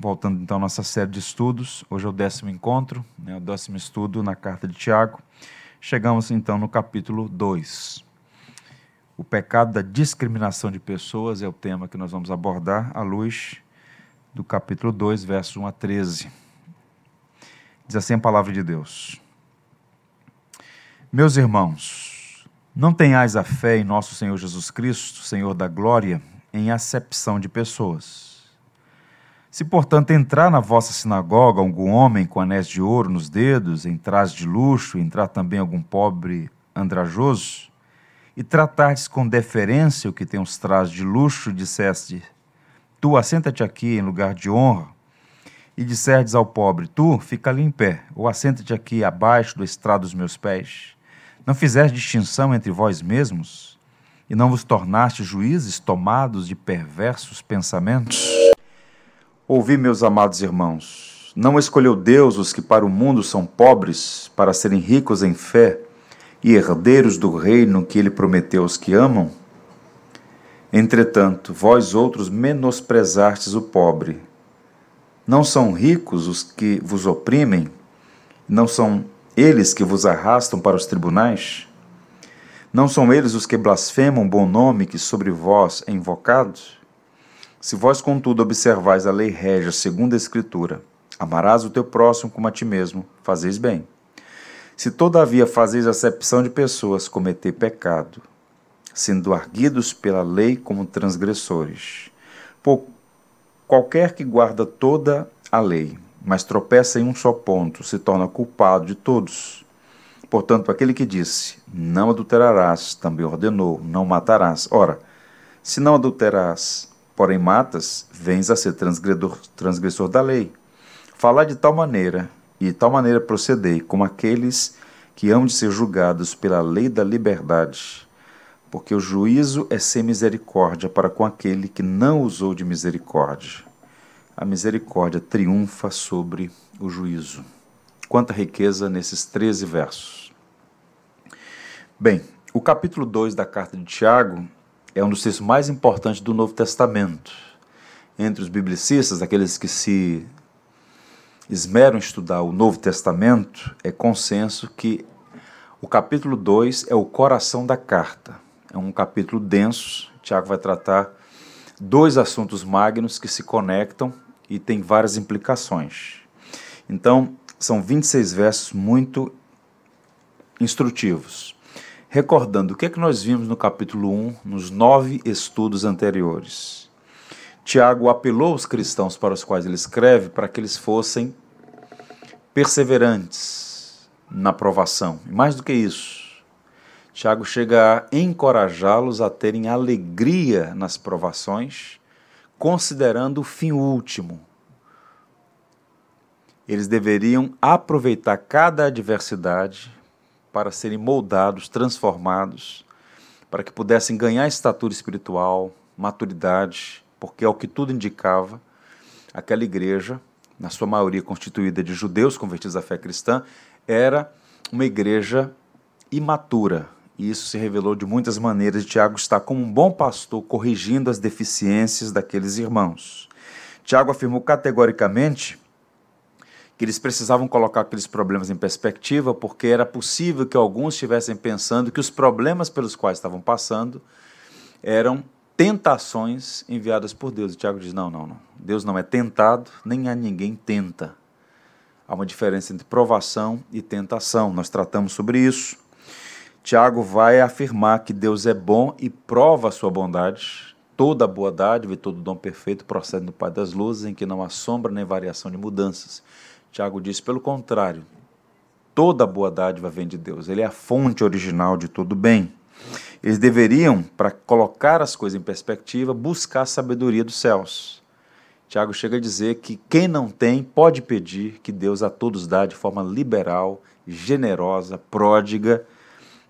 voltando então à nossa série de estudos. Hoje é o décimo encontro, né, o décimo estudo na carta de Tiago. Chegamos então no capítulo 2. O pecado da discriminação de pessoas é o tema que nós vamos abordar à luz do capítulo 2, versos 1 a 13. Diz assim a palavra de Deus: Meus irmãos, não tenhais a fé em nosso Senhor Jesus Cristo, Senhor da glória, em acepção de pessoas se, portanto, entrar na vossa sinagoga algum homem com anéis de ouro nos dedos, em trajes de luxo, entrar também algum pobre andrajoso, e tratardes com deferência o que tem os trajes de luxo, disseste, tu assenta-te aqui em lugar de honra, e disserdes ao pobre, tu fica ali em pé, ou assenta-te aqui abaixo do estrado dos meus pés, não fizeste distinção entre vós mesmos, e não vos tornaste juízes tomados de perversos pensamentos? Ouvi, meus amados irmãos, não escolheu Deus os que para o mundo são pobres, para serem ricos em fé e herdeiros do reino que ele prometeu aos que amam? Entretanto, vós outros menosprezastes o pobre. Não são ricos os que vos oprimem? Não são eles que vos arrastam para os tribunais? Não são eles os que blasfemam o bom nome que sobre vós é invocado? Se vós, contudo, observais a lei régia segundo a Escritura, amarás o teu próximo como a ti mesmo, fazeis bem. Se todavia fazeis acepção de pessoas, cometer pecado, sendo arguidos pela lei como transgressores. Por qualquer que guarda toda a lei, mas tropeça em um só ponto, se torna culpado de todos. Portanto, aquele que disse, não adulterarás, também ordenou, não matarás. Ora, se não adulterarás, porém matas, vens a ser transgressor da lei. Falar de tal maneira, e de tal maneira procedei, como aqueles que hão de ser julgados pela lei da liberdade, porque o juízo é sem misericórdia para com aquele que não usou de misericórdia. A misericórdia triunfa sobre o juízo. Quanta riqueza nesses 13 versos. Bem, o capítulo 2 da carta de Tiago é um dos textos mais importantes do Novo Testamento. Entre os biblicistas, aqueles que se esmeram em estudar o Novo Testamento, é consenso que o capítulo 2 é o coração da carta. É um capítulo denso. Tiago vai tratar dois assuntos magnos que se conectam e tem várias implicações. Então, são 26 versos muito instrutivos recordando o que é que nós vimos no capítulo 1, nos nove estudos anteriores. Tiago apelou aos cristãos para os quais ele escreve para que eles fossem perseverantes na provação. Mais do que isso, Tiago chega a encorajá-los a terem alegria nas provações, considerando o fim último. Eles deveriam aproveitar cada adversidade para serem moldados, transformados, para que pudessem ganhar estatura espiritual, maturidade, porque ao que tudo indicava, aquela igreja, na sua maioria constituída de judeus convertidos à fé cristã, era uma igreja imatura. E isso se revelou de muitas maneiras. Tiago está como um bom pastor corrigindo as deficiências daqueles irmãos. Tiago afirmou categoricamente que eles precisavam colocar aqueles problemas em perspectiva, porque era possível que alguns estivessem pensando que os problemas pelos quais estavam passando eram tentações enviadas por Deus. E Tiago diz: não, não, não. Deus não é tentado, nem a ninguém tenta. Há uma diferença entre provação e tentação. Nós tratamos sobre isso. Tiago vai afirmar que Deus é bom e prova a sua bondade. Toda boa dádiva e todo dom perfeito procede do Pai das luzes, em que não há sombra nem variação de mudanças. Tiago diz, pelo contrário, toda boa dádiva vem de Deus. Ele é a fonte original de todo bem. Eles deveriam, para colocar as coisas em perspectiva, buscar a sabedoria dos céus. Tiago chega a dizer que quem não tem pode pedir que Deus a todos dá de forma liberal, generosa, pródiga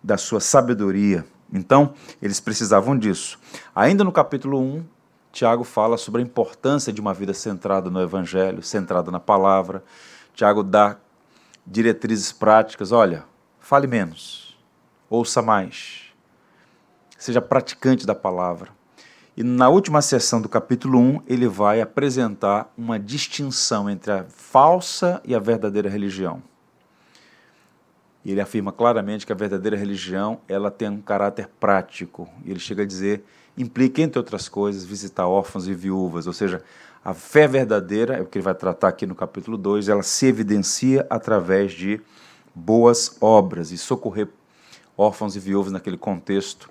da sua sabedoria. Então, eles precisavam disso. Ainda no capítulo 1, Tiago fala sobre a importância de uma vida centrada no Evangelho, centrada na palavra. Tiago dá diretrizes práticas. Olha, fale menos, ouça mais, seja praticante da palavra. E na última sessão do capítulo 1, ele vai apresentar uma distinção entre a falsa e a verdadeira religião. E ele afirma claramente que a verdadeira religião ela tem um caráter prático. E ele chega a dizer, implica, entre outras coisas, visitar órfãos e viúvas. Ou seja, a fé verdadeira, é o que ele vai tratar aqui no capítulo 2, ela se evidencia através de boas obras. E socorrer órfãos e viúvas naquele contexto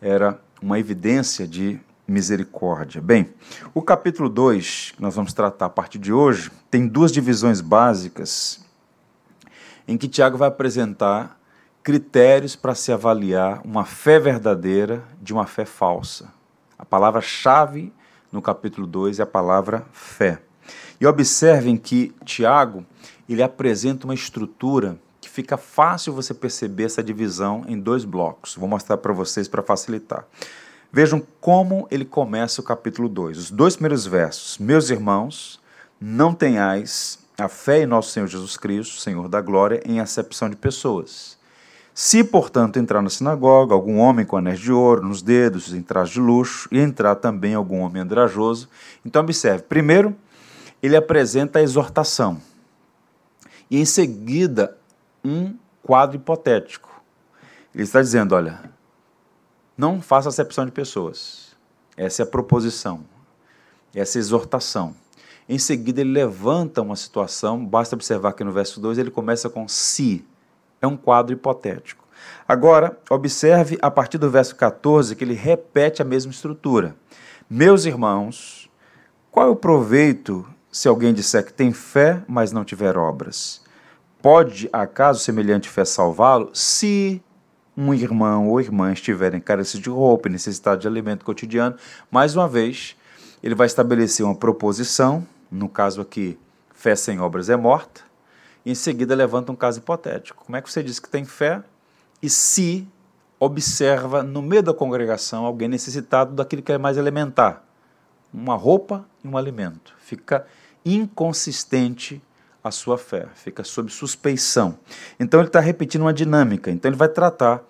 era uma evidência de misericórdia. Bem, o capítulo 2, que nós vamos tratar a partir de hoje, tem duas divisões básicas em que Tiago vai apresentar critérios para se avaliar uma fé verdadeira de uma fé falsa. A palavra-chave no capítulo 2 é a palavra fé. E observem que Tiago, ele apresenta uma estrutura que fica fácil você perceber essa divisão em dois blocos. Vou mostrar para vocês para facilitar. Vejam como ele começa o capítulo 2. Os dois primeiros versos. Meus irmãos, não tenhais a fé em nosso Senhor Jesus Cristo, Senhor da glória, em acepção de pessoas. Se, portanto, entrar na sinagoga algum homem com anéis de ouro nos dedos, em traje de luxo, e entrar também algum homem andrajoso, então observe, primeiro, ele apresenta a exortação, e em seguida, um quadro hipotético. Ele está dizendo: olha, não faça acepção de pessoas. Essa é a proposição, essa é a exortação. Em seguida, ele levanta uma situação, basta observar que no verso 2 ele começa com se. É um quadro hipotético. Agora, observe a partir do verso 14 que ele repete a mesma estrutura. Meus irmãos, qual é o proveito se alguém disser que tem fé, mas não tiver obras? Pode, acaso, semelhante fé salvá-lo? Se um irmão ou irmã estiverem carecidos de roupa e necessitado de alimento cotidiano, mais uma vez, ele vai estabelecer uma proposição, no caso aqui, fé sem obras é morta, em seguida levanta um caso hipotético. Como é que você diz que tem fé e se observa no meio da congregação alguém necessitado daquilo que é mais elementar, uma roupa e um alimento? Fica inconsistente a sua fé, fica sob suspeição. Então ele está repetindo uma dinâmica. Então ele vai tratar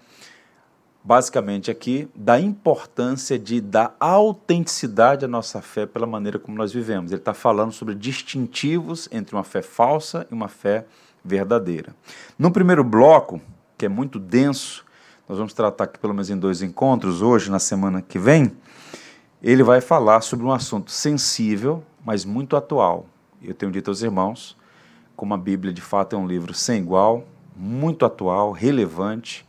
basicamente aqui da importância de dar autenticidade à nossa fé pela maneira como nós vivemos. Ele está falando sobre distintivos entre uma fé falsa e uma fé verdadeira. No primeiro bloco, que é muito denso, nós vamos tratar aqui pelo menos em dois encontros, hoje, na semana que vem, ele vai falar sobre um assunto sensível, mas muito atual. Eu tenho dito aos irmãos, como a Bíblia de fato é um livro sem igual, muito atual, relevante,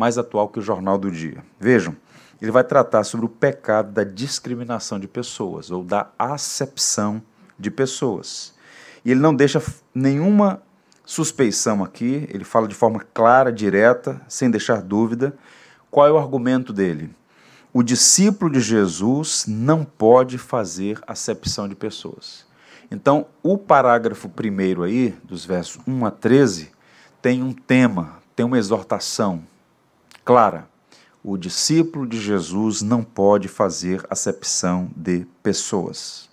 mais atual que o Jornal do Dia. Vejam, ele vai tratar sobre o pecado da discriminação de pessoas ou da acepção de pessoas. E ele não deixa nenhuma suspeição aqui, ele fala de forma clara, direta, sem deixar dúvida. Qual é o argumento dele? O discípulo de Jesus não pode fazer acepção de pessoas. Então, o parágrafo primeiro aí, dos versos 1 a 13, tem um tema, tem uma exortação, clara. O discípulo de Jesus não pode fazer acepção de pessoas.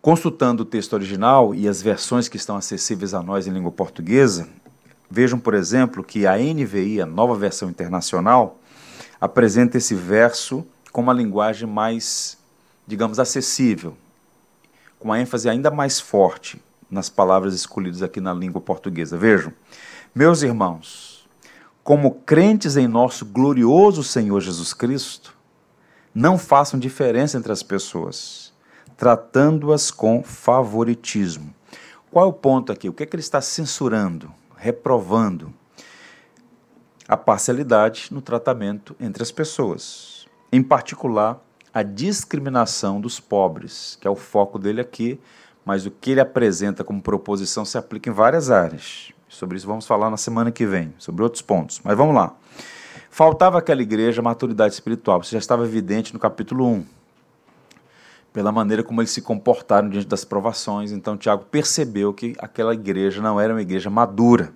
Consultando o texto original e as versões que estão acessíveis a nós em língua portuguesa, vejam, por exemplo, que a NVI, a nova versão internacional, apresenta esse verso com uma linguagem mais, digamos, acessível, com uma ênfase ainda mais forte nas palavras escolhidas aqui na língua portuguesa. Vejam, meus irmãos, como crentes em nosso glorioso Senhor Jesus Cristo, não façam diferença entre as pessoas, tratando-as com favoritismo. Qual é o ponto aqui? O que é que ele está censurando, reprovando? A parcialidade no tratamento entre as pessoas. Em particular, a discriminação dos pobres, que é o foco dele aqui, mas o que ele apresenta como proposição se aplica em várias áreas. Sobre isso vamos falar na semana que vem, sobre outros pontos. Mas vamos lá. Faltava àquela igreja maturidade espiritual, isso já estava evidente no capítulo 1. Pela maneira como eles se comportaram diante das provações, então Tiago percebeu que aquela igreja não era uma igreja madura.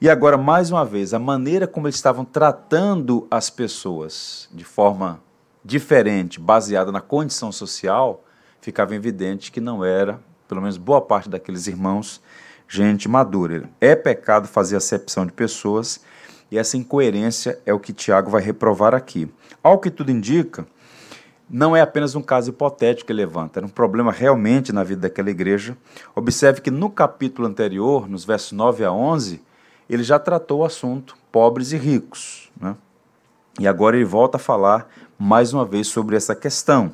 E agora, mais uma vez, a maneira como eles estavam tratando as pessoas de forma diferente, baseada na condição social, ficava evidente que não era, pelo menos boa parte daqueles irmãos, gente madura. É pecado fazer acepção de pessoas E essa incoerência é o que Tiago vai reprovar aqui. Ao que tudo indica, não é apenas um caso hipotético que levanta, era um problema realmente na vida daquela igreja. Observe que no capítulo anterior, nos versos 9 a 11, ele já tratou o assunto pobres e ricos. Né? E agora ele volta a falar mais uma vez sobre essa questão.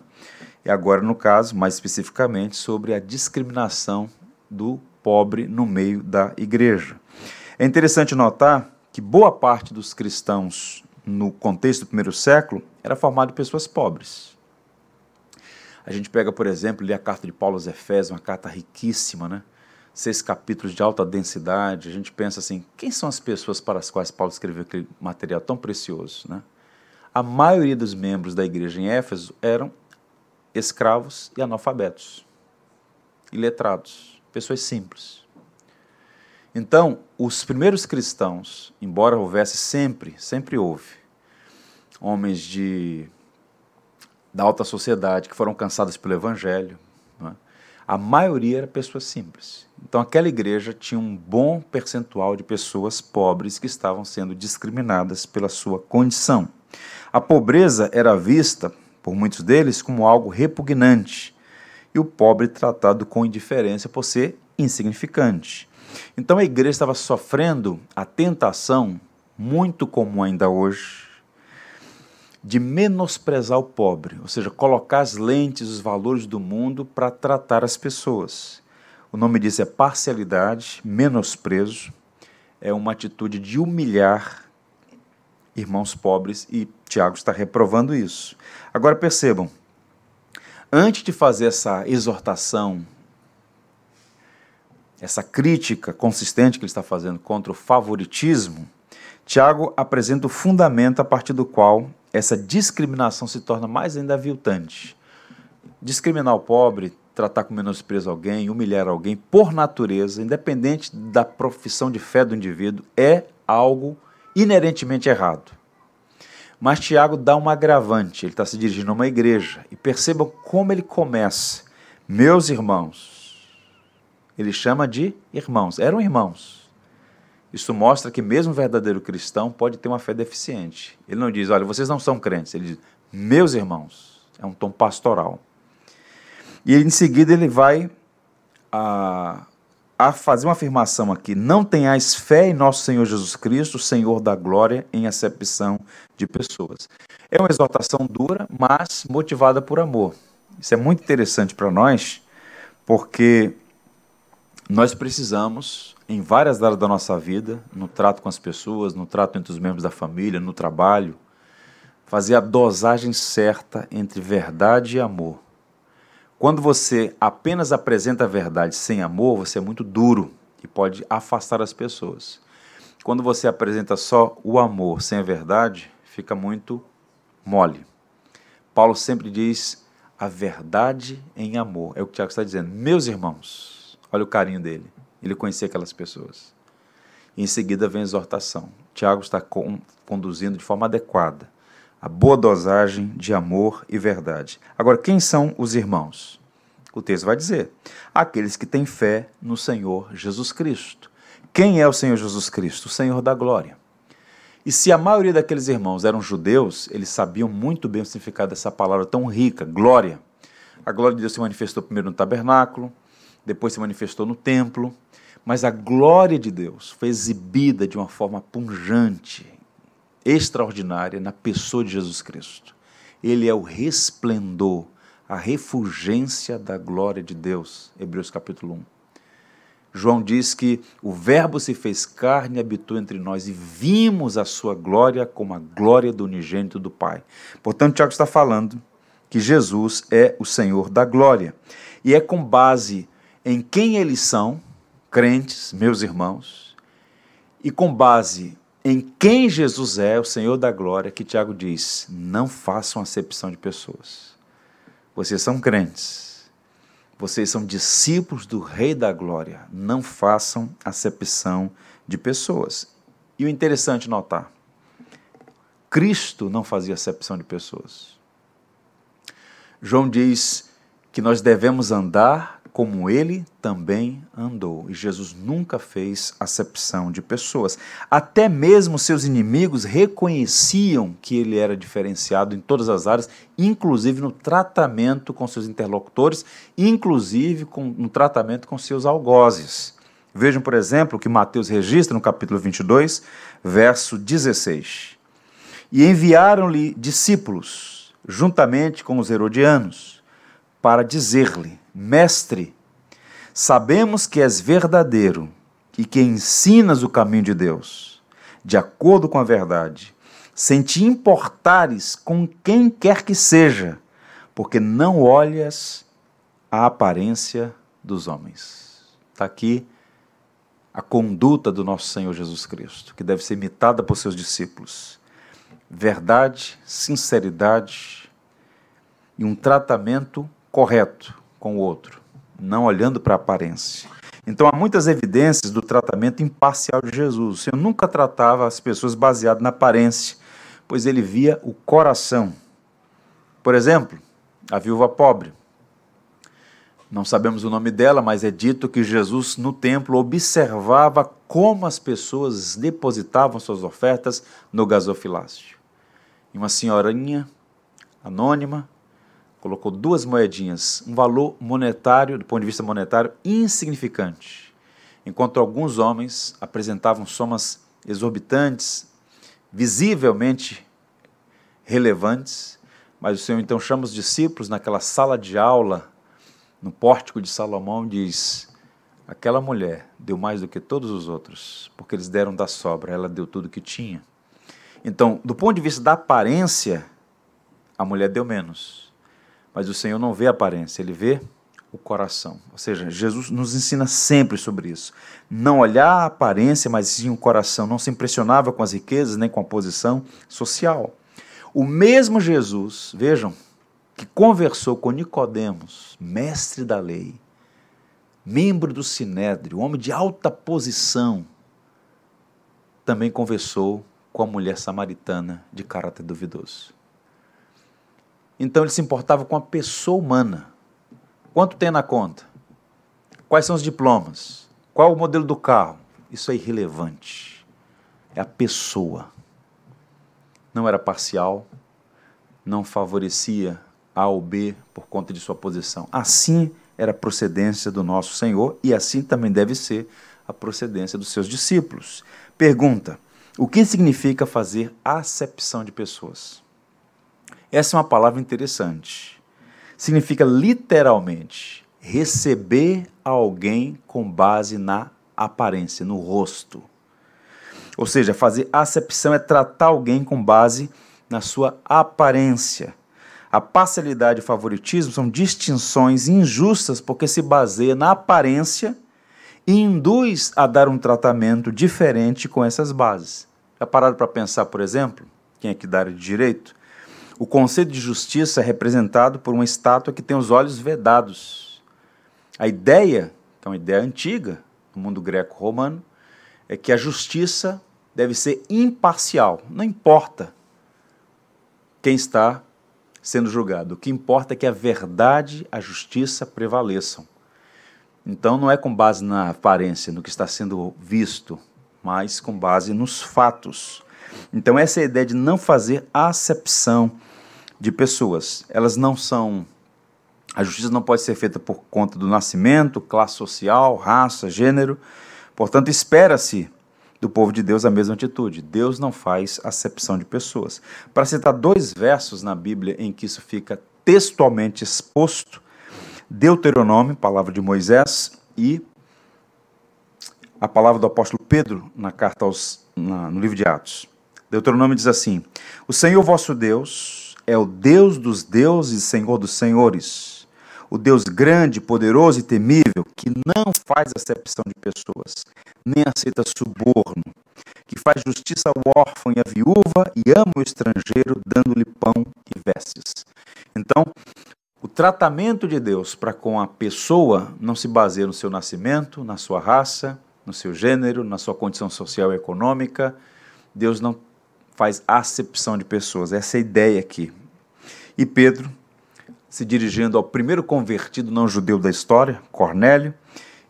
E agora, no caso, mais especificamente, sobre a discriminação do pobre no meio da igreja. É interessante notar que boa parte dos cristãos no contexto do primeiro século era formado de pessoas pobres. A gente pega, por exemplo, a carta de Paulo aos Efésios, uma carta riquíssima, né? Seis capítulos de alta densidade. A gente pensa assim: quem são as pessoas para as quais Paulo escreveu aquele material tão precioso, né? A maioria dos membros da igreja em Éfeso eram escravos e analfabetos, iletrados, pessoas simples. Então, os primeiros cristãos, embora houvesse sempre, sempre houve, homens de da alta sociedade que foram cansados pelo evangelho, é? a maioria era pessoas simples. Então, aquela igreja tinha um bom percentual de pessoas pobres que estavam sendo discriminadas pela sua condição. A pobreza era vista por muitos deles como algo repugnante e o pobre tratado com indiferença por ser insignificante. Então a igreja estava sofrendo a tentação, muito comum ainda hoje, de menosprezar o pobre, ou seja, colocar as lentes, os valores do mundo para tratar as pessoas. O nome disso é parcialidade, menosprezo, é uma atitude de humilhar irmãos pobres e Tiago está reprovando isso. Agora percebam, antes de fazer essa exortação, essa crítica consistente que ele está fazendo contra o favoritismo, Tiago apresenta o fundamento a partir do qual essa discriminação se torna mais ainda aviltante. Discriminar o pobre, tratar com menosprezo alguém, humilhar alguém, por natureza, independente da profissão de fé do indivíduo, é algo inerentemente errado. Mas Tiago dá um agravante, ele está se dirigindo a uma igreja. E percebam como ele começa. Meus irmãos. Ele chama de irmãos. Eram irmãos. Isso mostra que mesmo um verdadeiro cristão pode ter uma fé deficiente. Ele não diz, olha, vocês não são crentes. Ele diz, meus irmãos. É um tom pastoral. E em seguida ele vai a, a fazer uma afirmação aqui: não tenhais fé em nosso Senhor Jesus Cristo, Senhor da glória, em acepção de pessoas. É uma exortação dura, mas motivada por amor. Isso é muito interessante para nós, porque nós precisamos, em várias áreas da nossa vida, no trato com as pessoas, no trato entre os membros da família, no trabalho, fazer a dosagem certa entre verdade e amor. Quando você apenas apresenta a verdade sem amor, você é muito duro e pode afastar as pessoas. Quando você apresenta só o amor sem a verdade, fica muito mole. Paulo sempre diz a verdade em amor. É o que o Tiago está dizendo. Meus irmãos, olha o carinho dele. Ele conhecia aquelas pessoas. Em seguida vem a exortação. Tiago está conduzindo de forma adequada a boa dosagem de amor e verdade. Agora, quem são os irmãos? O texto vai dizer: aqueles que têm fé no Senhor Jesus Cristo. Quem é o Senhor Jesus Cristo? O Senhor da glória. E se a maioria daqueles irmãos eram judeus, eles sabiam muito bem o significado dessa palavra tão rica, glória. A glória de Deus se manifestou primeiro no tabernáculo, depois se manifestou no templo, mas a glória de Deus foi exibida de uma forma punjante, extraordinária na pessoa de Jesus Cristo. Ele é o resplendor, a refulgência da glória de Deus. Hebreus capítulo 1. João diz que o Verbo se fez carne e habitou entre nós e vimos a sua glória como a glória do unigênito do Pai. Portanto, Tiago está falando que Jesus é o Senhor da glória. E é com base em quem eles são, crentes, meus irmãos, e com base em quem Jesus é, o Senhor da glória, que Tiago diz: não façam acepção de pessoas. Vocês são crentes, vocês são discípulos do Rei da Glória, não façam acepção de pessoas. E o interessante notar: Cristo não fazia acepção de pessoas. João diz que nós devemos andar como ele também andou. E Jesus nunca fez acepção de pessoas. Até mesmo seus inimigos reconheciam que ele era diferenciado em todas as áreas, inclusive no tratamento com seus interlocutores, inclusive com, no tratamento com seus algozes. Vejam, por exemplo, o que Mateus registra no capítulo 22, verso 16. E enviaram-lhe discípulos, juntamente com os herodianos, para dizer-lhe: Mestre, sabemos que és verdadeiro e que ensinas o caminho de Deus, de acordo com a verdade, sem te importares com quem quer que seja, porque não olhas a aparência dos homens. Está aqui a conduta do nosso Senhor Jesus Cristo, que deve ser imitada por seus discípulos. Verdade, sinceridade e um tratamento correto com o outro, não olhando para a aparência. Então há muitas evidências do tratamento imparcial de Jesus. Senhor nunca tratava as pessoas baseado na aparência, pois ele via o coração. Por exemplo, a viúva pobre. Não sabemos o nome dela, mas é dito que Jesus no templo observava como as pessoas depositavam suas ofertas no gasofilácio. E uma senhorinha anônima colocou duas moedinhas, um valor monetário, do ponto de vista monetário, insignificante, enquanto alguns homens apresentavam somas exorbitantes, visivelmente relevantes, mas o Senhor então chama os discípulos naquela sala de aula, no pórtico de Salomão, e diz: Aquela mulher deu mais do que todos os outros, porque eles deram da sobra, ela deu tudo que tinha. Então, do ponto de vista da aparência, a mulher deu menos mas o Senhor não vê a aparência, ele vê o coração. Ou seja, Jesus nos ensina sempre sobre isso. Não olhar a aparência, mas sim o coração. Não se impressionava com as riquezas nem com a posição social. O mesmo Jesus, vejam, que conversou com Nicodemos, mestre da lei, membro do Sinédrio, homem de alta posição, também conversou com a mulher samaritana de caráter duvidoso. Então ele se importava com a pessoa humana. Quanto tem na conta? Quais são os diplomas? Qual o modelo do carro? Isso é irrelevante. É a pessoa. Não era parcial, não favorecia A ou B por conta de sua posição. Assim era a procedência do nosso Senhor e assim também deve ser a procedência dos seus discípulos. Pergunta: o que significa fazer acepção de pessoas? Essa é uma palavra interessante. Significa literalmente receber alguém com base na aparência, no rosto. Ou seja, fazer acepção é tratar alguém com base na sua aparência. A parcialidade e o favoritismo são distinções injustas porque se baseia na aparência e induz a dar um tratamento diferente com essas bases. Já pararam para pensar, por exemplo, quem é que dá de direito? O conceito de justiça é representado por uma estátua que tem os olhos vedados. A ideia, que é uma ideia antiga no mundo greco-romano, é que a justiça deve ser imparcial, não importa quem está sendo julgado. O que importa é que a verdade, a justiça prevaleçam. Então não é com base na aparência, no que está sendo visto, mas com base nos fatos. Então essa é a ideia de não fazer acepção de pessoas. Elas não são. A justiça não pode ser feita por conta do nascimento, classe social, raça, gênero. Portanto, espera-se do povo de Deus a mesma atitude. Deus não faz acepção de pessoas. Para citar dois versos na Bíblia em que isso fica textualmente exposto, Deuteronômio, palavra de Moisés, e a palavra do apóstolo Pedro na carta aos, na, no livro de Atos. Deuteronômio diz assim: O Senhor vosso Deus é o Deus dos deuses Senhor dos senhores, o Deus grande, poderoso e temível, que não faz acepção de pessoas, nem aceita suborno, que faz justiça ao órfão e à viúva e ama o estrangeiro, dando-lhe pão e vestes. Então, o tratamento de Deus para com a pessoa não se baseia no seu nascimento, na sua raça, no seu gênero, na sua condição social e econômica. Deus não faz acepção de pessoas. Essa é a ideia aqui. E Pedro, se dirigindo ao primeiro convertido não judeu da história, Cornélio,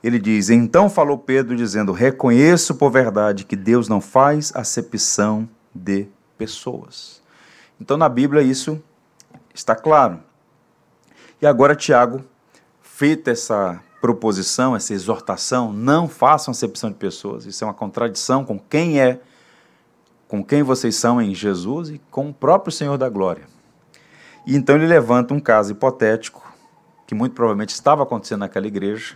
ele diz: Então falou Pedro, dizendo: Reconheço por verdade que Deus não faz acepção de pessoas. Então na Bíblia isso está claro. E agora Tiago, feita essa proposição, essa exortação, não façam acepção de pessoas. Isso é uma contradição com quem é, com quem vocês são em Jesus e com o próprio Senhor da Glória. E então ele levanta um caso hipotético que muito provavelmente estava acontecendo naquela igreja,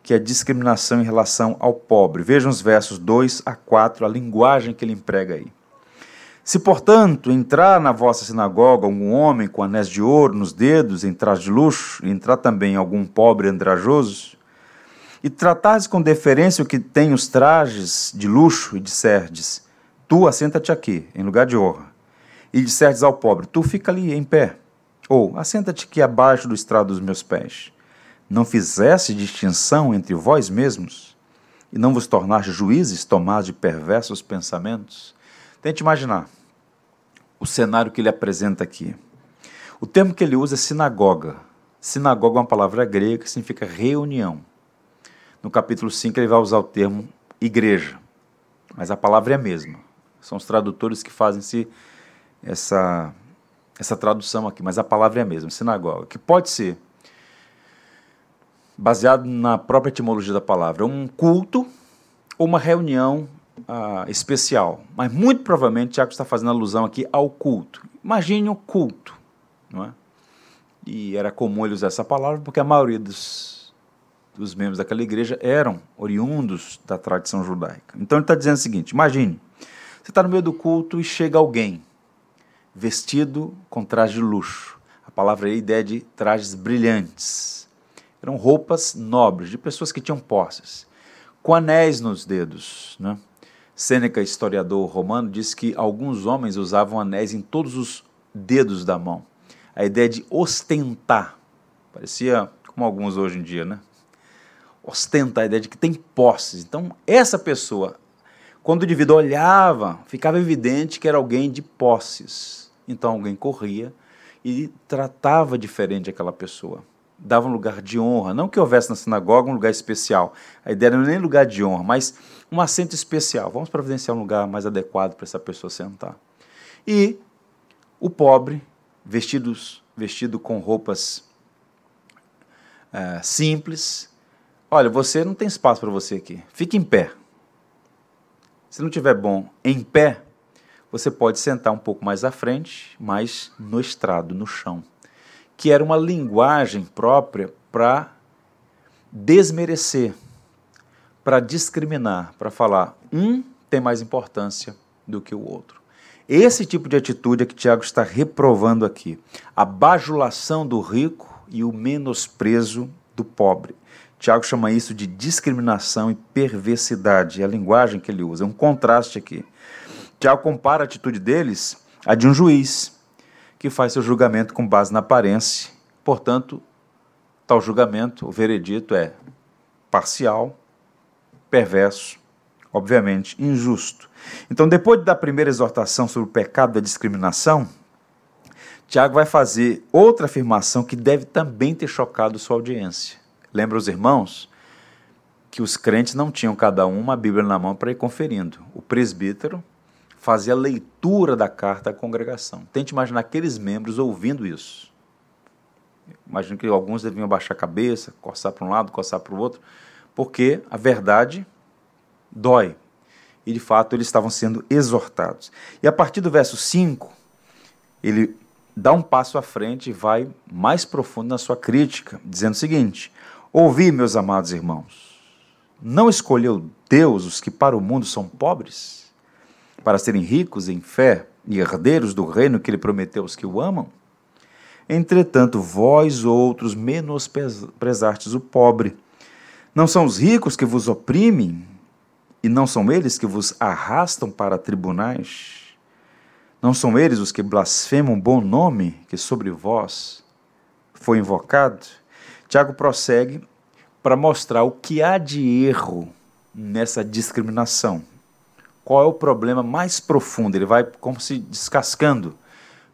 que é a discriminação em relação ao pobre. Vejam os versos 2 a 4, a linguagem que ele emprega aí. Se, portanto, entrar na vossa sinagoga algum homem com anéis de ouro nos dedos, em traje de luxo, e entrar também algum pobre andrajoso, e tratares com deferência o que tem os trajes de luxo, e disserdes, tu assenta-te aqui, em lugar de honra, e disserdes ao pobre, tu fica ali em pé, ou assenta-te aqui abaixo do estrado dos meus pés. Não fizesse distinção entre vós mesmos, e não vos tornaste juízes tomados de perversos pensamentos? Tente imaginar o cenário que ele apresenta aqui. O termo que ele usa é sinagoga. Sinagoga é uma palavra grega que significa reunião. No capítulo 5 ele vai usar o termo igreja, mas a palavra é a mesma. São os tradutores que fazem essa, essa tradução aqui, mas a palavra é a mesma, sinagoga, que pode ser, baseado na própria etimologia da palavra, um culto ou uma reunião uh, especial, mas muito provavelmente Tiago está fazendo alusão aqui ao culto. Imagine o culto, não é? E era comum ele usar essa palavra porque a maioria dos, dos membros daquela igreja eram oriundos da tradição judaica. Então ele está dizendo o seguinte: imagine, você está no meio do culto e chega alguém vestido com traje de luxo. A palavra é a ideia de trajes brilhantes. Eram roupas nobres, de pessoas que tinham posses, com anéis nos dedos, né? Sêneca, historiador romano, diz que alguns homens usavam anéis em todos os dedos da mão. A ideia de ostentar, parecia como alguns hoje em dia, né? Ostentar, a ideia de que tem posses. Então, essa pessoa, quando o indivíduo olhava, ficava evidente que era alguém de posses. Então, alguém corria e tratava diferente aquela pessoa dava um lugar de honra. Não que houvesse na sinagoga um lugar especial. A ideia não é nem lugar de honra, mas um assento especial. Vamos providenciar um lugar mais adequado para essa pessoa sentar. E o pobre, vestidos, vestido com roupas é, simples. Olha, você não tem espaço para você aqui. Fique em pé. Se não tiver bom em pé, você pode sentar um pouco mais à frente, mas no estrado, no chão que era uma linguagem própria para desmerecer, para discriminar, para falar um tem mais importância do que o outro. Esse tipo de atitude é que Tiago está reprovando aqui. A bajulação do rico e o menosprezo do pobre. Tiago chama isso de discriminação e perversidade. É a linguagem que ele usa, é um contraste aqui. Tiago compara a atitude deles à de um juiz que faz seu julgamento com base na aparência. Portanto, tal julgamento, o veredito é parcial, perverso, obviamente injusto. Então, depois da primeira exortação sobre o pecado da discriminação, Tiago vai fazer outra afirmação que deve também ter chocado sua audiência. Lembra os irmãos que os crentes não tinham cada um uma Bíblia na mão para ir conferindo. O presbítero fazia a leitura da carta à congregação. Tente imaginar aqueles membros ouvindo isso. Imagino que alguns deviam baixar a cabeça, coçar para um lado, coçar para o outro, porque a verdade dói. E de fato eles estavam sendo exortados. E a partir do verso 5, ele dá um passo à frente e vai mais profundo na sua crítica, dizendo o seguinte: Ouvi, meus amados irmãos, não escolheu Deus os que para o mundo são pobres? para serem ricos em fé e herdeiros do reino que ele prometeu aos que o amam? Entretanto, vós outros menosprezastes o pobre. Não são os ricos que vos oprimem, e não são eles que vos arrastam para tribunais? Não são eles os que blasfemam o bom nome que sobre vós foi invocado? Tiago prossegue para mostrar o que há de erro nessa discriminação qual é o problema mais profundo. Ele vai como se descascando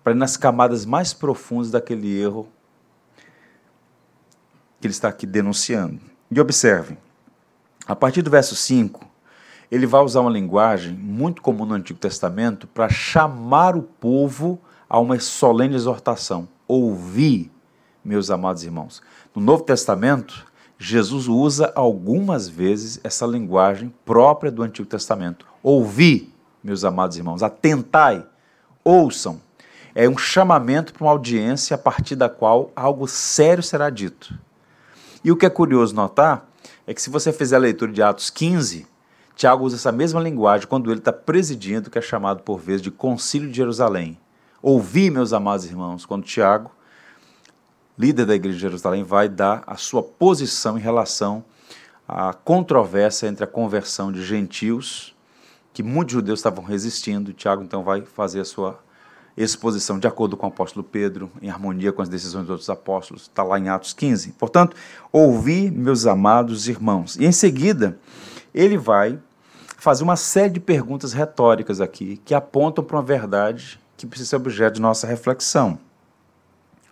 para ir nas camadas mais profundas daquele erro que ele está aqui denunciando. E observe, a partir do verso 5, ele vai usar uma linguagem muito comum no Antigo Testamento para chamar o povo a uma solene exortação. Ouvi, meus amados irmãos. No Novo Testamento, Jesus usa algumas vezes essa linguagem própria do Antigo Testamento. Ouvi, meus amados irmãos, atentai, ouçam. É um chamamento para uma audiência a partir da qual algo sério será dito. E o que é curioso notar é que se você fizer a leitura de Atos 15, Tiago usa essa mesma linguagem quando ele está presidindo, que é chamado por vezes de Concílio de Jerusalém. Ouvi, meus amados irmãos, quando Tiago, líder da igreja de Jerusalém, vai dar a sua posição em relação à controvérsia entre a conversão de gentios, que muitos judeus estavam resistindo. Tiago então vai fazer a sua exposição de acordo com o apóstolo Pedro, em harmonia com as decisões dos outros apóstolos. Está lá em Atos 15. Portanto, ouvi, meus amados irmãos. E em seguida, ele vai fazer uma série de perguntas retóricas aqui que apontam para uma verdade que precisa ser objeto de nossa reflexão.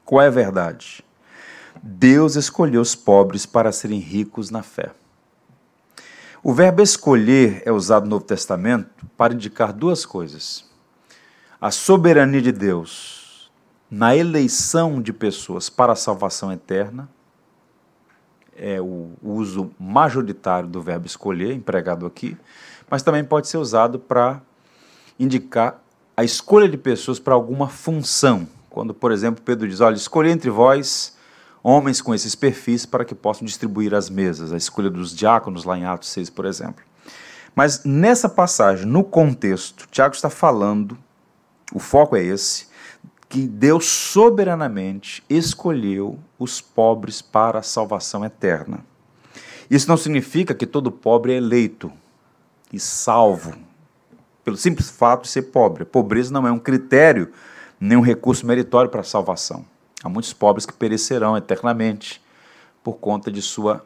Qual é a verdade? Deus escolheu os pobres para serem ricos na fé. O verbo escolher é usado no Novo Testamento para indicar duas coisas: a soberania de Deus na eleição de pessoas para a salvação eterna é o uso majoritário do verbo escolher, empregado aqui, mas também pode ser usado para indicar a escolha de pessoas para alguma função. Quando, por exemplo, Pedro diz: Olha, escolha entre vós homens com esses perfis para que possam distribuir as mesas, a escolha dos diáconos lá em Atos 6, por exemplo. Mas nessa passagem, no contexto, Tiago está falando, o foco é esse, que Deus soberanamente escolheu os pobres para a salvação eterna. Isso não significa que todo pobre é eleito e salvo pelo simples fato de ser pobre. A pobreza não é um critério, nem um recurso meritório para a salvação. Há muitos pobres que perecerão eternamente por conta de sua,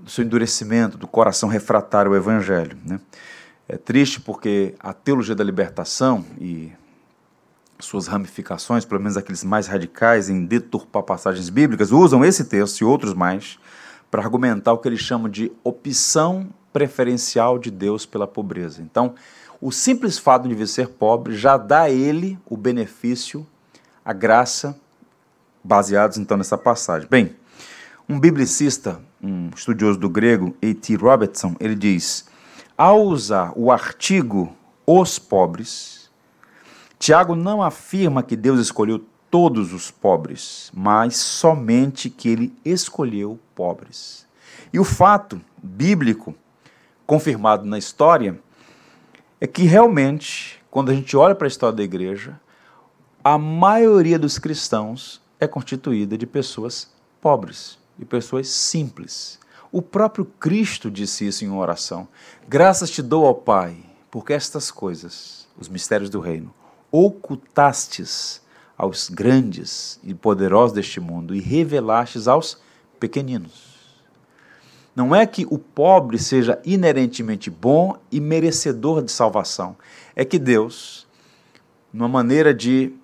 do seu endurecimento, do coração refratário ao Evangelho. Né? É triste porque a teologia da libertação e suas ramificações, pelo menos aqueles mais radicais em deturpar passagens bíblicas, usam esse texto e outros mais para argumentar o que eles chamam de opção preferencial de Deus pela pobreza. Então, o simples fato de ser pobre já dá a ele o benefício, a graça, baseados então nessa passagem. Bem, um biblicista, um estudioso do grego, A.T. Robertson, ele diz: ao usar o artigo os pobres, Tiago não afirma que Deus escolheu todos os pobres, mas somente que ele escolheu pobres. E o fato bíblico, confirmado na história, é que realmente, quando a gente olha para a história da igreja, a maioria dos cristãos é constituída de pessoas pobres, de pessoas simples. O próprio Cristo disse isso em uma oração: Graças te dou ao Pai, porque estas coisas, os mistérios do reino, ocultastes aos grandes e poderosos deste mundo e revelastes aos pequeninos. Não é que o pobre seja inerentemente bom e merecedor de salvação. É que Deus, numa maneira de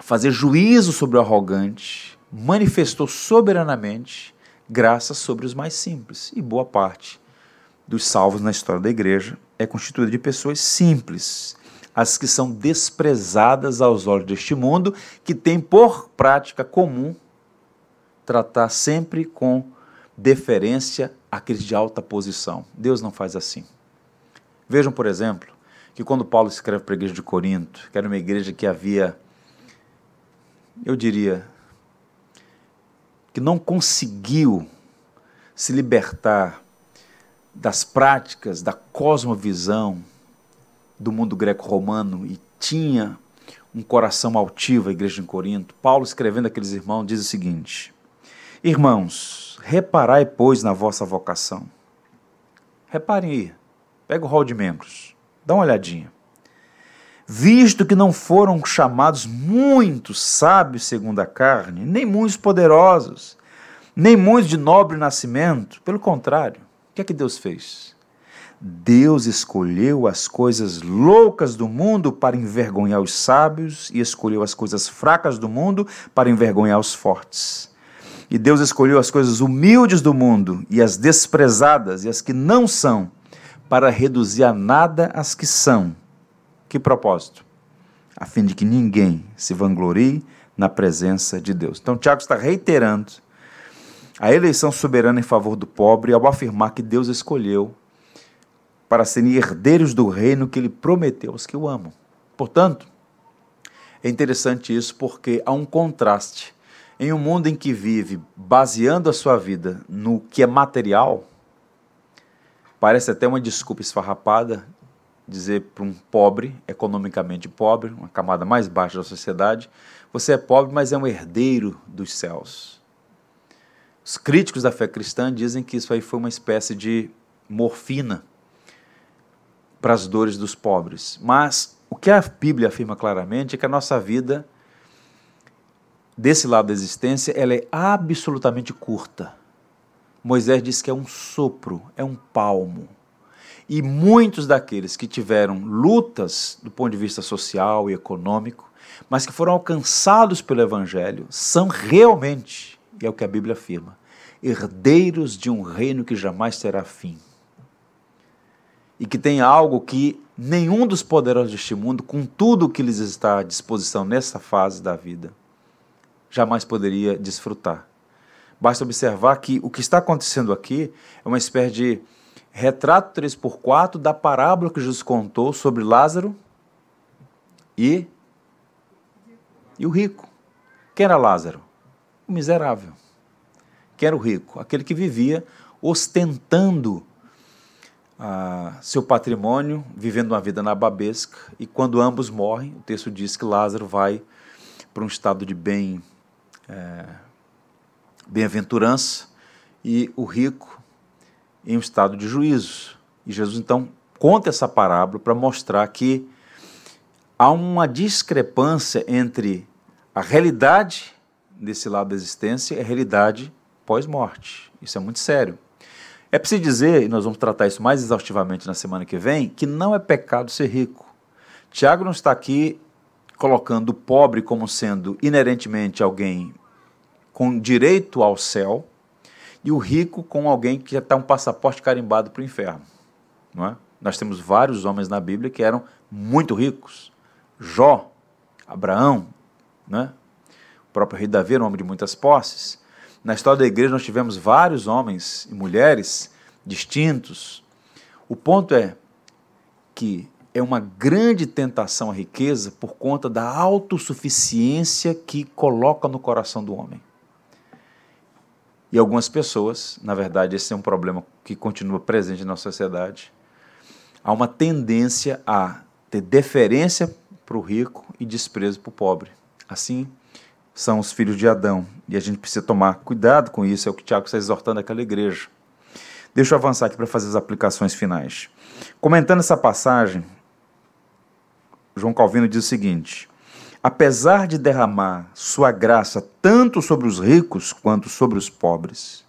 fazer juízo sobre o arrogante, manifestou soberanamente graça sobre os mais simples. E boa parte dos salvos na história da igreja é constituída de pessoas simples, as que são desprezadas aos olhos deste mundo, que tem por prática comum tratar sempre com deferência àqueles de alta posição. Deus não faz assim. Vejam, por exemplo, que quando Paulo escreve para a igreja de Corinto, que era uma igreja que havia, eu diria, que não conseguiu se libertar das práticas da cosmovisão do mundo greco-romano e tinha um coração altivo, a igreja de Corinto, Paulo escrevendo aqueles irmãos diz o seguinte: Irmãos, reparai, pois, na vossa vocação. Reparem aí, pega o rol de membros, dá uma olhadinha. Visto que não foram chamados muitos sábios segundo a carne, nem muitos poderosos, nem muitos de nobre nascimento, pelo contrário, o que é que Deus fez? Deus escolheu as coisas loucas do mundo para envergonhar os sábios e escolheu as coisas fracas do mundo para envergonhar os fortes. E Deus escolheu as coisas humildes do mundo e as desprezadas e as que não são, para reduzir a nada as que são. Que propósito? A fim de que ninguém se vanglorie na presença de Deus. Então, Tiago está reiterando a eleição soberana em favor do pobre ao afirmar que Deus escolheu para serem herdeiros do reino que ele prometeu aos que o amam. Portanto, é interessante isso porque há um contraste. Em um mundo em que vive baseando a sua vida no que é material, parece até uma desculpa esfarrapada dizer para um pobre, economicamente pobre, uma camada mais baixa da sociedade, você é pobre, mas é um herdeiro dos céus. Os críticos da fé cristã dizem que isso aí foi uma espécie de morfina para as dores dos pobres. Mas o que a Bíblia afirma claramente é que a nossa vida, desse lado da existência, ela é absolutamente curta. Moisés diz que é um sopro, é um palmo. E muitos daqueles que tiveram lutas do ponto de vista social e econômico, mas que foram alcançados pelo Evangelho, são realmente é o que a Bíblia afirma, herdeiros de um reino que jamais terá fim. E que tem algo que nenhum dos poderosos deste mundo, com tudo o que lhes está à disposição nessa fase da vida, jamais poderia desfrutar. Basta observar que o que está acontecendo aqui é uma espécie de retrato 3x4 da parábola que Jesus contou sobre Lázaro e, e o rico. Quem era Lázaro? o miserável. Quem era o rico? Aquele que vivia ostentando ah, seu patrimônio, vivendo uma vida nababesca, e quando ambos morrem, o texto diz que Lázaro vai para um estado de bem, é, bem-aventurança, e o rico em um estado de juízo. E Jesus então conta essa parábola para mostrar que há uma discrepância entre a realidade desse lado da existência é realidade pós-morte. Isso é muito sério. É preciso dizer, e nós vamos tratar isso mais exaustivamente na semana que vem, que não é pecado ser rico. Tiago não está aqui colocando o pobre como sendo inerentemente alguém com direito ao céu e o rico com alguém que já está um passaporte carimbado para o inferno. Não é? Nós temos vários homens na Bíblia que eram muito ricos. Jó, Abraão, né? O próprio rei Davi era um homem de muitas posses. Na história da igreja nós tivemos vários homens e mulheres distintos. O ponto é que é uma grande tentação a riqueza por conta da autossuficiência que coloca no coração do homem. E algumas pessoas, na verdade, esse é um problema que continua presente na sociedade, há uma tendência a ter deferência para o rico e desprezo para o pobre. Assim, são os filhos de Adão. E a gente precisa tomar cuidado com isso, é o que o Tiago está exortando aquela igreja. Deixa eu avançar aqui para fazer as aplicações finais. Comentando essa passagem, João Calvino diz o seguinte: Apesar de derramar sua graça tanto sobre os ricos quanto sobre os pobres,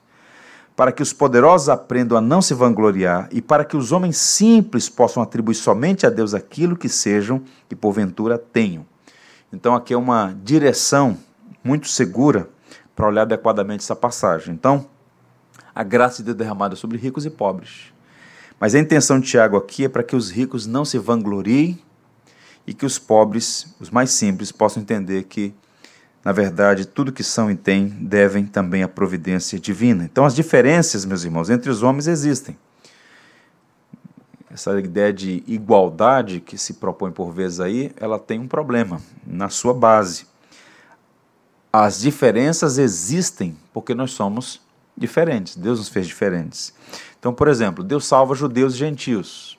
para que os poderosos aprendam a não se vangloriar e para que os homens simples possam atribuir somente a Deus aquilo que sejam e porventura tenham. Então aqui é uma direção muito segura para olhar adequadamente essa passagem. Então, a graça de Deus derramada sobre ricos e pobres. Mas a intenção de Tiago aqui é para que os ricos não se vangloriem e que os pobres, os mais simples, possam entender que, na verdade, tudo que são e têm devem também à providência divina. Então, as diferenças, meus irmãos, entre os homens existem. Essa ideia de igualdade que se propõe por vezes aí, ela tem um problema na sua base as diferenças existem porque nós somos diferentes. Deus nos fez diferentes. Então, por exemplo, Deus salva judeus e gentios.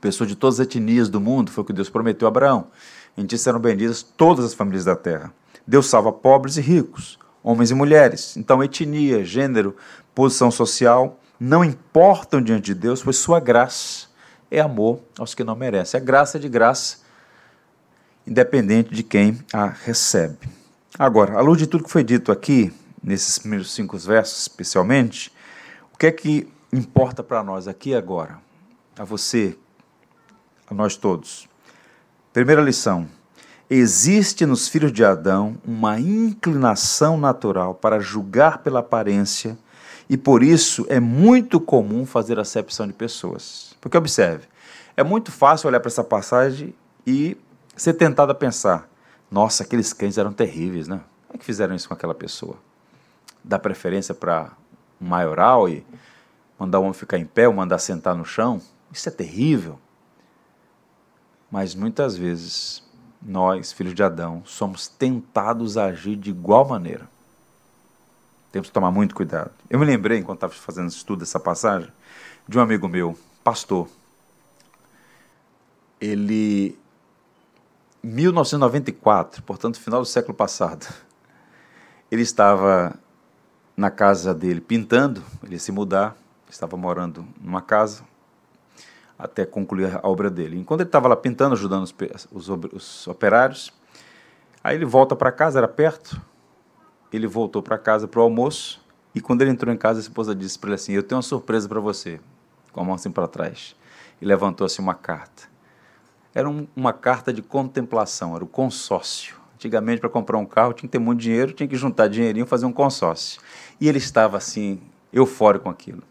Pessoas de todas as etnias do mundo, foi o que Deus prometeu a Abraão. Em ti serão benditas todas as famílias da terra. Deus salva pobres e ricos, homens e mulheres. Então, etnia, gênero, posição social não importam diante de Deus, pois sua graça é amor aos que não merecem. A graça é de graça, independente de quem a recebe. Agora, à luz de tudo que foi dito aqui, nesses primeiros cinco versos especialmente, o que é que importa para nós aqui agora? A você, a nós todos. Primeira lição: Existe nos filhos de Adão uma inclinação natural para julgar pela aparência e por isso é muito comum fazer acepção de pessoas. Porque observe, é muito fácil olhar para essa passagem e ser tentado a pensar: nossa, aqueles cães eram terríveis, né? Como é que fizeram isso com aquela pessoa? Dar preferência para um maioral e mandar o homem ficar em pé ou mandar sentar no chão? Isso é terrível. Mas muitas vezes nós, filhos de Adão, somos tentados a agir de igual maneira. Temos que tomar muito cuidado. Eu me lembrei, enquanto estava fazendo estudo dessa passagem, de um amigo meu, pastor. Ele, 1994, portanto, final do século passado, ele estava na casa dele pintando, ele ia se mudar, estava morando numa casa, até concluir a obra dele. Enquanto ele estava lá pintando, ajudando os, os, os operários, aí ele volta para casa, era perto, ele voltou para casa para o almoço, e quando ele entrou em casa, a esposa disse para ele assim: Eu tenho uma surpresa para você, com a mão assim para trás. E levantou assim uma carta. Era um, uma carta de contemplação, era o consórcio. Antigamente, para comprar um carro, tinha que ter muito dinheiro, tinha que juntar dinheirinho e fazer um consórcio. E ele estava assim, eufórico com aquilo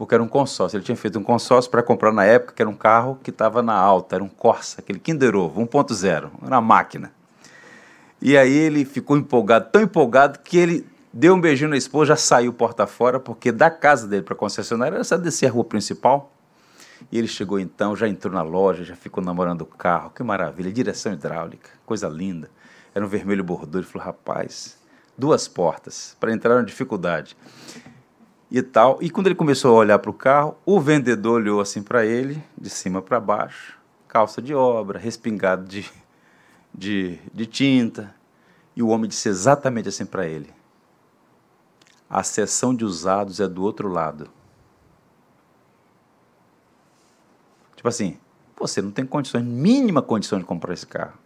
porque era um consórcio. Ele tinha feito um consórcio para comprar na época, que era um carro que estava na alta, era um Corsa, aquele Kinder Ovo 1.0, era uma máquina. E aí ele ficou empolgado, tão empolgado que ele deu um beijinho na esposa, já saiu porta fora, porque da casa dele para a concessionária era só descer a rua principal. E ele chegou então, já entrou na loja, já ficou namorando o carro, que maravilha, direção hidráulica, coisa linda. Era um vermelho bordô, ele falou, rapaz, duas portas, para entrar na dificuldade e tal. E quando ele começou a olhar para o carro, o vendedor olhou assim para ele, de cima para baixo, calça de obra, respingado de, de, de tinta. E o homem disse exatamente assim para ele: A seção de usados é do outro lado. Tipo assim, você não tem condições, mínima condição de comprar esse carro.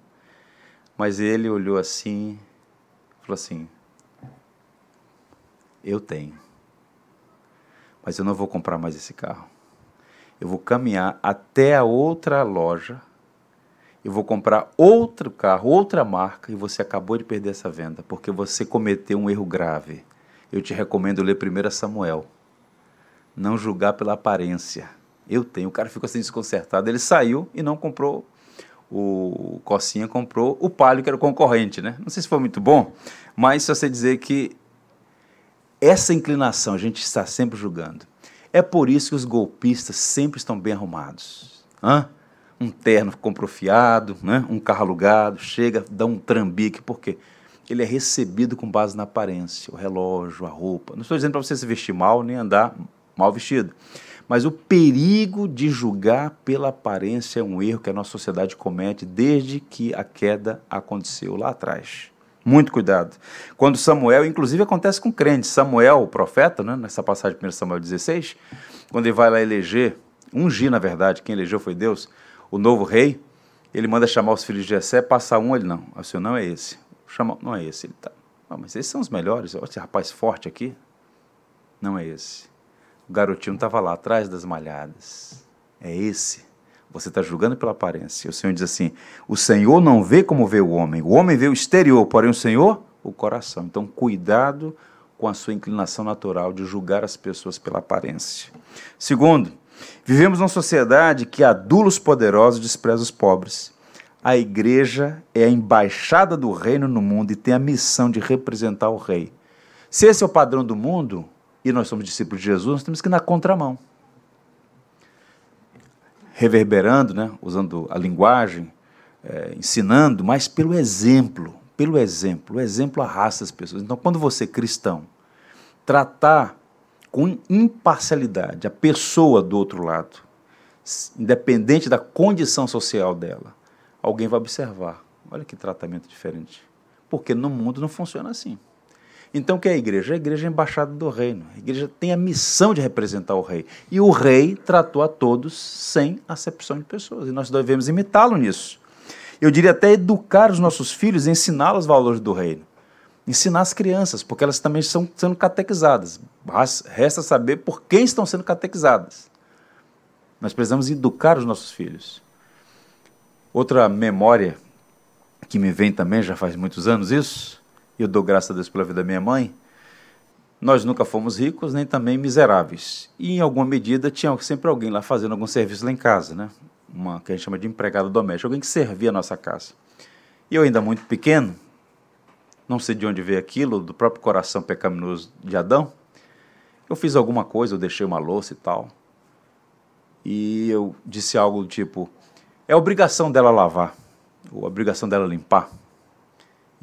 Mas ele olhou assim, falou assim: Eu tenho mas eu não vou comprar mais esse carro. Eu vou caminhar até a outra loja, eu vou comprar outro carro, outra marca, e você acabou de perder essa venda, porque você cometeu um erro grave. Eu te recomendo ler 1 Samuel. Não julgar pela aparência. Eu tenho. O cara ficou assim desconcertado. Ele saiu e não comprou o Cocinha, comprou o Palio, que era o concorrente, né? Não sei se foi muito bom, mas se você dizer que essa inclinação a gente está sempre julgando. É por isso que os golpistas sempre estão bem arrumados. Hã? Um terno comprou fiado, né? um carro alugado, chega, dá um trambique, porque ele é recebido com base na aparência, o relógio, a roupa. Não estou dizendo para você se vestir mal nem andar mal vestido. Mas o perigo de julgar pela aparência é um erro que a nossa sociedade comete desde que a queda aconteceu lá atrás. Muito cuidado. Quando Samuel, inclusive acontece com crentes, Samuel, o profeta, né, nessa passagem de 1 Samuel 16, quando ele vai lá eleger, ungir na verdade, quem elegeu foi Deus, o novo rei, ele manda chamar os filhos de Jessé, passar um, ele não, o senhor não é esse. Chama, não é esse, ele tá. Ah, mas esses são os melhores, olha esse rapaz forte aqui. Não é esse. O garotinho estava lá atrás das malhadas. É esse. Você está julgando pela aparência. O Senhor diz assim: o Senhor não vê como vê o homem. O homem vê o exterior, porém o Senhor, o coração. Então, cuidado com a sua inclinação natural de julgar as pessoas pela aparência. Segundo, vivemos numa sociedade que adula os poderosos e despreza os pobres. A igreja é a embaixada do reino no mundo e tem a missão de representar o rei. Se esse é o padrão do mundo, e nós somos discípulos de Jesus, nós temos que ir na contramão reverberando, né, usando a linguagem, é, ensinando, mas pelo exemplo, pelo exemplo. O exemplo arrasta as pessoas. Então, quando você, cristão, tratar com imparcialidade a pessoa do outro lado, independente da condição social dela, alguém vai observar. Olha que tratamento diferente. Porque no mundo não funciona assim. Então, o que é a igreja? A igreja é a embaixada do reino. A igreja tem a missão de representar o rei. E o rei tratou a todos sem acepção de pessoas. E nós devemos imitá-lo nisso. Eu diria até educar os nossos filhos, ensiná-los os valores do reino. Ensinar as crianças, porque elas também estão sendo catequizadas. Resta saber por quem estão sendo catequizadas. Nós precisamos educar os nossos filhos. Outra memória que me vem também, já faz muitos anos isso, e eu dou graças a Deus pela vida da minha mãe, nós nunca fomos ricos nem também miseráveis. E em alguma medida tinha sempre alguém lá fazendo algum serviço lá em casa, né? Uma que a gente chama de empregado doméstico, alguém que servia a nossa casa. E eu ainda muito pequeno, não sei de onde veio aquilo, do próprio coração pecaminoso de Adão, eu fiz alguma coisa, eu deixei uma louça e tal. E eu disse algo do tipo: é obrigação dela lavar, ou obrigação dela limpar.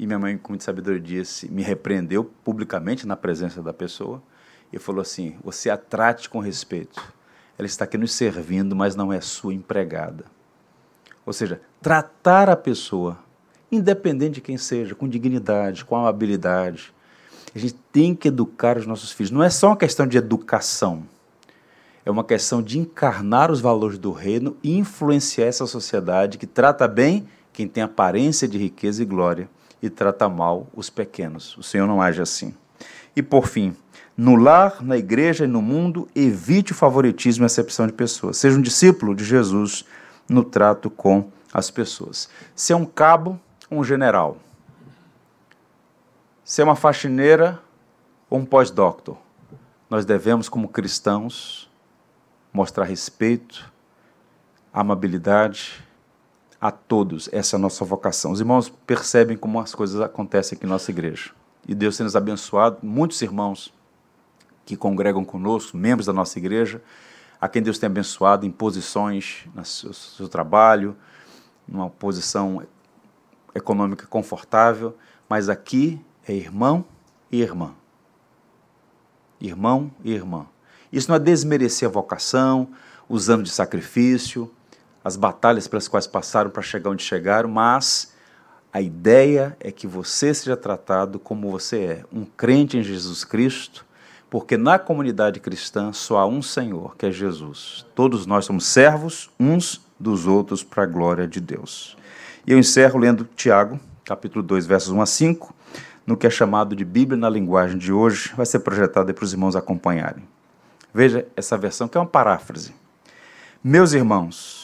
E minha mãe, com muita sabedoria, disse, me repreendeu publicamente na presença da pessoa e falou assim: Você a trate com respeito. Ela está aqui nos servindo, mas não é sua empregada. Ou seja, tratar a pessoa, independente de quem seja, com dignidade, com amabilidade. A gente tem que educar os nossos filhos. Não é só uma questão de educação, é uma questão de encarnar os valores do reino e influenciar essa sociedade que trata bem quem tem aparência de riqueza e glória e trata mal os pequenos. O Senhor não age assim. E por fim, no lar, na igreja e no mundo, evite o favoritismo e acepção de pessoas. Seja um discípulo de Jesus no trato com as pessoas. Se é um cabo um general. Se é uma faxineira ou um pós-doctor. Nós devemos, como cristãos, mostrar respeito, amabilidade, a todos. Essa é a nossa vocação. Os irmãos percebem como as coisas acontecem aqui na nossa igreja. E Deus tem nos abençoado, muitos irmãos que congregam conosco, membros da nossa igreja, a quem Deus tem abençoado em posições no seu, seu trabalho, numa posição econômica confortável, mas aqui é irmão e irmã. Irmão e irmã. Isso não é desmerecer a vocação, os anos de sacrifício, as batalhas pelas quais passaram para chegar onde chegaram, mas a ideia é que você seja tratado como você é, um crente em Jesus Cristo, porque na comunidade cristã só há um Senhor, que é Jesus. Todos nós somos servos uns dos outros para a glória de Deus. E eu encerro lendo Tiago, capítulo 2, versos 1 a 5, no que é chamado de Bíblia na linguagem de hoje, vai ser projetado para os irmãos acompanharem. Veja essa versão que é uma paráfrase. Meus irmãos,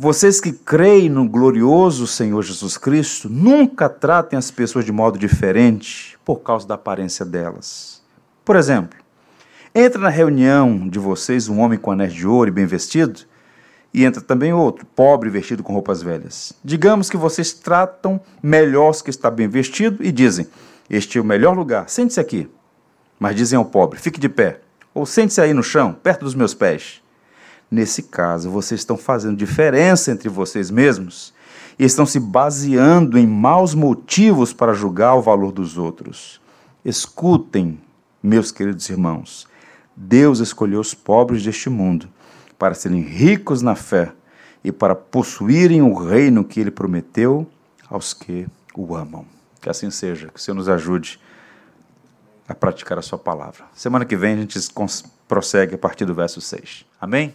vocês que creem no glorioso Senhor Jesus Cristo, nunca tratem as pessoas de modo diferente por causa da aparência delas. Por exemplo, entra na reunião de vocês um homem com anéis de ouro e bem vestido, e entra também outro, pobre vestido com roupas velhas. Digamos que vocês tratam melhor os que está bem vestido e dizem: Este é o melhor lugar, sente-se aqui. Mas dizem ao pobre: Fique de pé, ou sente-se aí no chão, perto dos meus pés. Nesse caso, vocês estão fazendo diferença entre vocês mesmos e estão se baseando em maus motivos para julgar o valor dos outros. Escutem, meus queridos irmãos, Deus escolheu os pobres deste mundo para serem ricos na fé e para possuírem o reino que ele prometeu aos que o amam. Que assim seja, que o Senhor nos ajude a praticar a sua palavra. Semana que vem a gente prossegue a partir do verso 6. Amém?